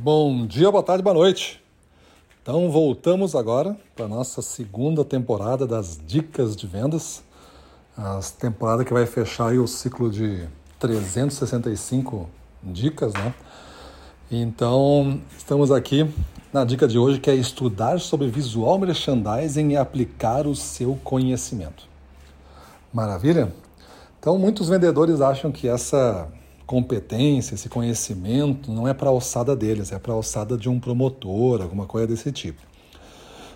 Bom dia, boa tarde, boa noite. Então voltamos agora para a nossa segunda temporada das dicas de vendas. A temporada que vai fechar o ciclo de 365 dicas, né? Então, estamos aqui na dica de hoje que é estudar sobre visual merchandising e aplicar o seu conhecimento. Maravilha? Então, muitos vendedores acham que essa competência, esse conhecimento não é para a alçada deles, é para a alçada de um promotor, alguma coisa desse tipo.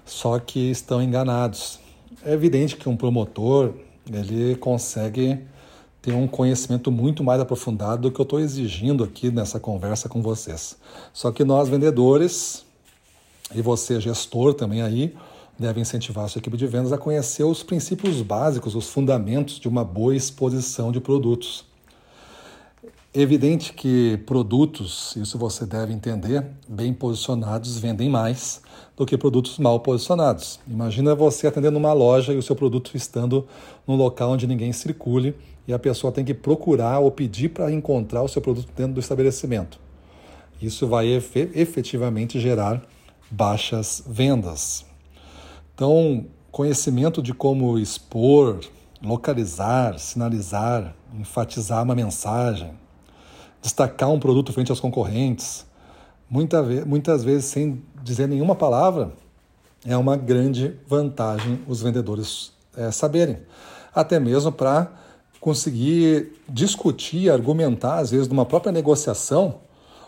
Só que estão enganados. É evidente que um promotor ele consegue ter um conhecimento muito mais aprofundado do que eu estou exigindo aqui nessa conversa com vocês. Só que nós vendedores e você gestor também aí deve incentivar a sua equipe de vendas a conhecer os princípios básicos, os fundamentos de uma boa exposição de produtos. Evidente que produtos, isso você deve entender, bem posicionados vendem mais do que produtos mal posicionados. Imagina você atendendo uma loja e o seu produto estando num local onde ninguém circule e a pessoa tem que procurar ou pedir para encontrar o seu produto dentro do estabelecimento. Isso vai efetivamente gerar baixas vendas. Então, conhecimento de como expor, localizar, sinalizar, enfatizar uma mensagem, destacar um produto frente aos concorrentes, muita muitas vezes sem dizer nenhuma palavra, é uma grande vantagem os vendedores é, saberem. Até mesmo para conseguir discutir, argumentar, às vezes, numa própria negociação,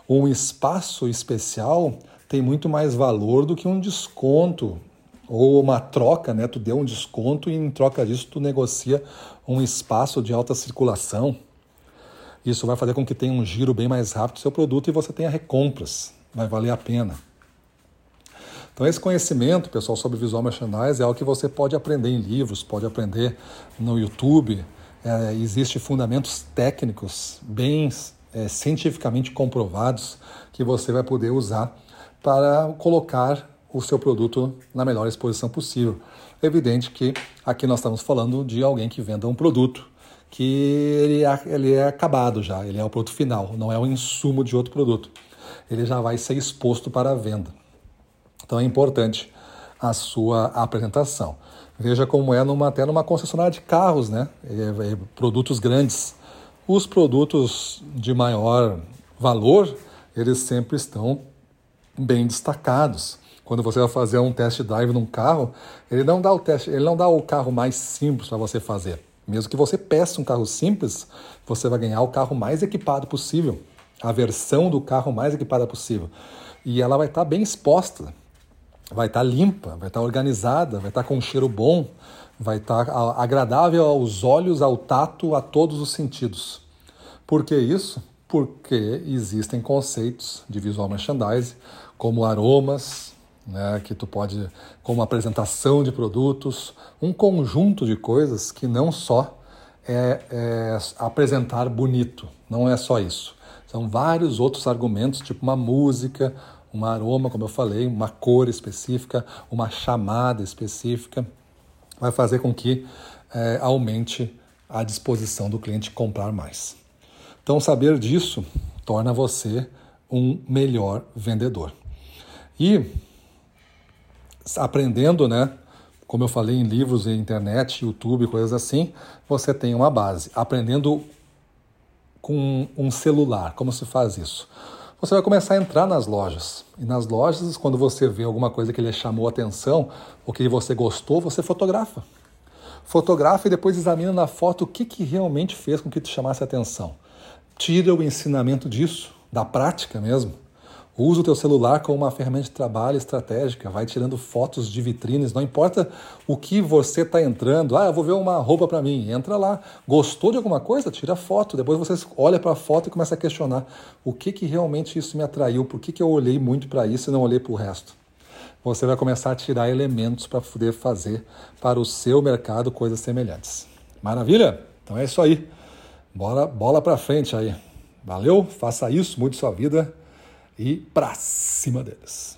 um espaço especial tem muito mais valor do que um desconto ou uma troca, né? Tu deu um desconto e em troca disso tu negocia um espaço de alta circulação. Isso vai fazer com que tenha um giro bem mais rápido do seu produto e você tenha recompras. Vai valer a pena. Então, esse conhecimento, pessoal, sobre visual merchandising é algo que você pode aprender em livros, pode aprender no YouTube. É, Existem fundamentos técnicos bem é, cientificamente comprovados que você vai poder usar para colocar o seu produto na melhor exposição possível. É evidente que aqui nós estamos falando de alguém que venda um produto que ele é, ele é acabado já, ele é o produto final, não é um insumo de outro produto. Ele já vai ser exposto para a venda. Então é importante a sua apresentação. Veja como é numa, até numa concessionária de carros, né? Produtos grandes. Os produtos de maior valor, eles sempre estão bem destacados. Quando você vai fazer um test drive num carro, ele não dá o teste, ele não dá o carro mais simples para você fazer. Mesmo que você peça um carro simples, você vai ganhar o carro mais equipado possível, a versão do carro mais equipada possível. E ela vai estar tá bem exposta, vai estar tá limpa, vai estar tá organizada, vai estar com um cheiro bom, vai estar agradável aos olhos, ao tato, a todos os sentidos. Por que isso? Porque existem conceitos de visual merchandising, como aromas, né, que tu pode, como apresentação de produtos, um conjunto de coisas que não só é, é apresentar bonito, não é só isso. São vários outros argumentos, tipo uma música, um aroma, como eu falei, uma cor específica, uma chamada específica, vai fazer com que é, aumente a disposição do cliente comprar mais. Então, saber disso torna você um melhor vendedor. E aprendendo, né? Como eu falei em livros, internet, YouTube, coisas assim, você tem uma base. Aprendendo com um celular, como se faz isso? Você vai começar a entrar nas lojas. E nas lojas, quando você vê alguma coisa que lhe chamou atenção, ou que você gostou, você fotografa. Fotografa e depois examina na foto o que, que realmente fez com que te chamasse atenção. Tira o ensinamento disso, da prática mesmo Usa o teu celular como uma ferramenta de trabalho estratégica, vai tirando fotos de vitrines, não importa o que você está entrando. Ah, eu vou ver uma roupa para mim. Entra lá. Gostou de alguma coisa? Tira foto. Depois você olha para a foto e começa a questionar o que, que realmente isso me atraiu, por que, que eu olhei muito para isso e não olhei para o resto. Você vai começar a tirar elementos para poder fazer para o seu mercado coisas semelhantes. Maravilha? Então é isso aí. Bora, bola para frente aí. Valeu? Faça isso, mude sua vida e para cima deles.